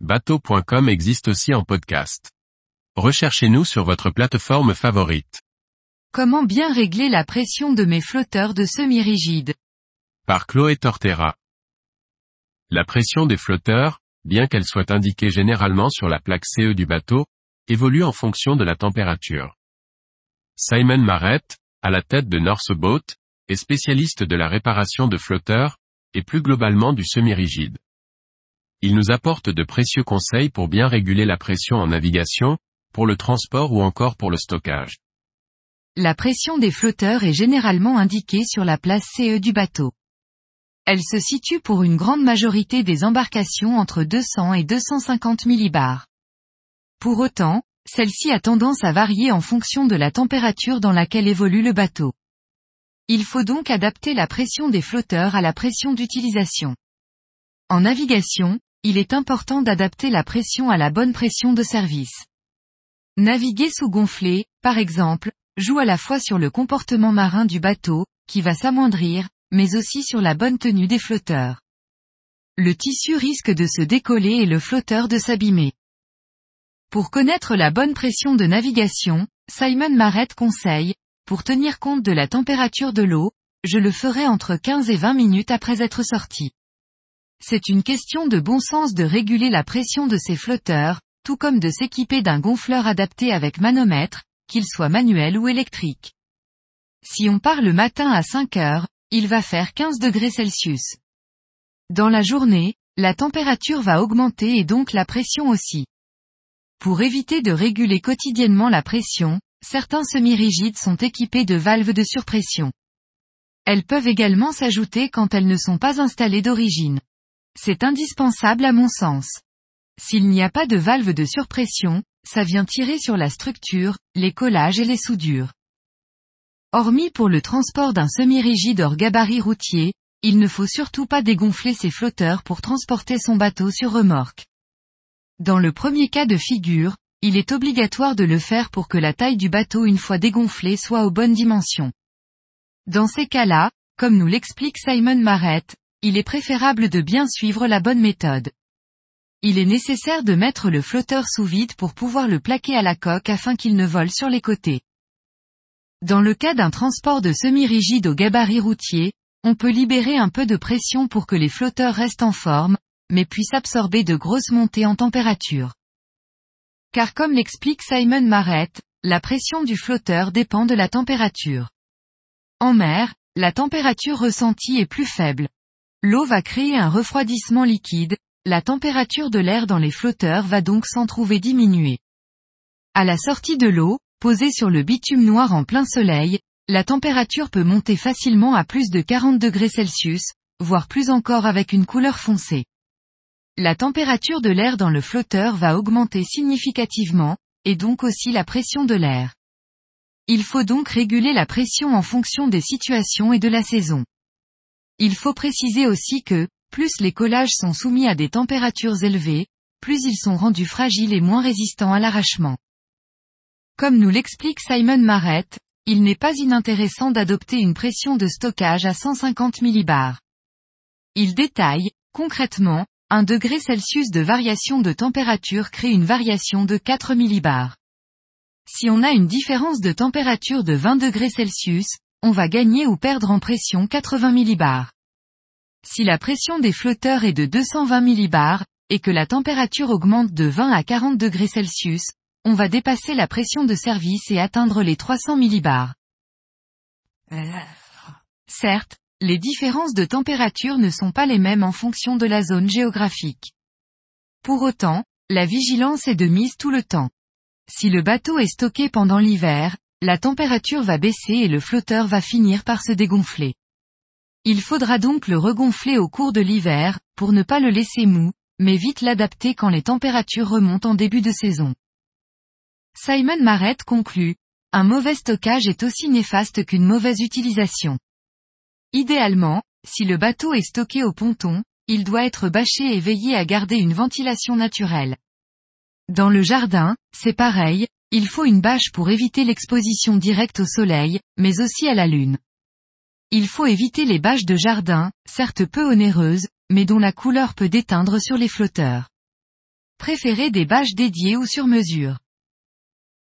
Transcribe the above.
bateau.com existe aussi en podcast. Recherchez-nous sur votre plateforme favorite. Comment bien régler la pression de mes flotteurs de semi-rigides? Par Chloé Tortera. La pression des flotteurs, bien qu'elle soit indiquée généralement sur la plaque CE du bateau, évolue en fonction de la température. Simon Marrett, à la tête de North Boat, est spécialiste de la réparation de flotteurs, et plus globalement du semi-rigide. Il nous apporte de précieux conseils pour bien réguler la pression en navigation, pour le transport ou encore pour le stockage. La pression des flotteurs est généralement indiquée sur la place CE du bateau. Elle se situe pour une grande majorité des embarcations entre 200 et 250 millibars. Pour autant, celle-ci a tendance à varier en fonction de la température dans laquelle évolue le bateau. Il faut donc adapter la pression des flotteurs à la pression d'utilisation. En navigation, il est important d'adapter la pression à la bonne pression de service. Naviguer sous gonflé, par exemple, joue à la fois sur le comportement marin du bateau, qui va s'amoindrir, mais aussi sur la bonne tenue des flotteurs. Le tissu risque de se décoller et le flotteur de s'abîmer. Pour connaître la bonne pression de navigation, Simon Marrett conseille, pour tenir compte de la température de l'eau, je le ferai entre 15 et 20 minutes après être sorti. C'est une question de bon sens de réguler la pression de ces flotteurs, tout comme de s'équiper d'un gonfleur adapté avec manomètre, qu'il soit manuel ou électrique. Si on part le matin à 5 heures, il va faire 15 degrés Celsius. Dans la journée, la température va augmenter et donc la pression aussi. Pour éviter de réguler quotidiennement la pression, certains semi-rigides sont équipés de valves de surpression. Elles peuvent également s'ajouter quand elles ne sont pas installées d'origine. C'est indispensable à mon sens. S'il n'y a pas de valve de surpression, ça vient tirer sur la structure, les collages et les soudures. Hormis pour le transport d'un semi-rigide hors gabarit routier, il ne faut surtout pas dégonfler ses flotteurs pour transporter son bateau sur remorque. Dans le premier cas de figure, il est obligatoire de le faire pour que la taille du bateau une fois dégonflé soit aux bonnes dimensions. Dans ces cas-là, comme nous l'explique Simon Marrett, il est préférable de bien suivre la bonne méthode. Il est nécessaire de mettre le flotteur sous vide pour pouvoir le plaquer à la coque afin qu'il ne vole sur les côtés. Dans le cas d'un transport de semi-rigide au gabarit routier, on peut libérer un peu de pression pour que les flotteurs restent en forme, mais puissent absorber de grosses montées en température. Car comme l'explique Simon Marrett, la pression du flotteur dépend de la température. En mer, la température ressentie est plus faible. L'eau va créer un refroidissement liquide, la température de l'air dans les flotteurs va donc s'en trouver diminuer. À la sortie de l'eau, posée sur le bitume noir en plein soleil, la température peut monter facilement à plus de 40 degrés voire plus encore avec une couleur foncée. La température de l'air dans le flotteur va augmenter significativement, et donc aussi la pression de l'air. Il faut donc réguler la pression en fonction des situations et de la saison. Il faut préciser aussi que, plus les collages sont soumis à des températures élevées, plus ils sont rendus fragiles et moins résistants à l'arrachement. Comme nous l'explique Simon Marrett, il n'est pas inintéressant d'adopter une pression de stockage à 150 millibars. Il détaille, concrètement, un degré Celsius de variation de température crée une variation de 4 millibars. Si on a une différence de température de 20 degrés Celsius, on va gagner ou perdre en pression 80 millibars. Si la pression des flotteurs est de 220 millibars, et que la température augmente de 20 à 40 degrés Celsius, on va dépasser la pression de service et atteindre les 300 millibars. Certes, les différences de température ne sont pas les mêmes en fonction de la zone géographique. Pour autant, la vigilance est de mise tout le temps. Si le bateau est stocké pendant l'hiver, la température va baisser et le flotteur va finir par se dégonfler. Il faudra donc le regonfler au cours de l'hiver, pour ne pas le laisser mou, mais vite l'adapter quand les températures remontent en début de saison. Simon Marrett conclut, un mauvais stockage est aussi néfaste qu'une mauvaise utilisation. Idéalement, si le bateau est stocké au ponton, il doit être bâché et veiller à garder une ventilation naturelle. Dans le jardin, c'est pareil, il faut une bâche pour éviter l'exposition directe au soleil, mais aussi à la lune. Il faut éviter les bâches de jardin, certes peu onéreuses, mais dont la couleur peut déteindre sur les flotteurs. préférez des bâches dédiées ou sur mesure